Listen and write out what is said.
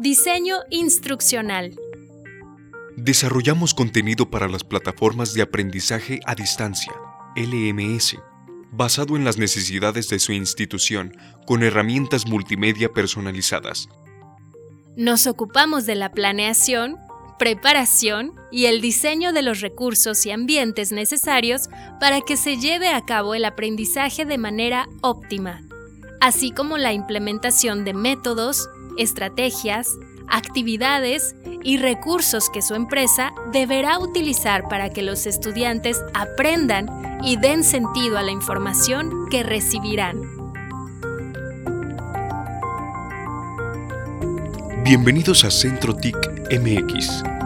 Diseño instruccional. Desarrollamos contenido para las plataformas de aprendizaje a distancia, LMS, basado en las necesidades de su institución, con herramientas multimedia personalizadas. Nos ocupamos de la planeación, preparación y el diseño de los recursos y ambientes necesarios para que se lleve a cabo el aprendizaje de manera óptima, así como la implementación de métodos, estrategias, actividades y recursos que su empresa deberá utilizar para que los estudiantes aprendan y den sentido a la información que recibirán. Bienvenidos a Centro TIC MX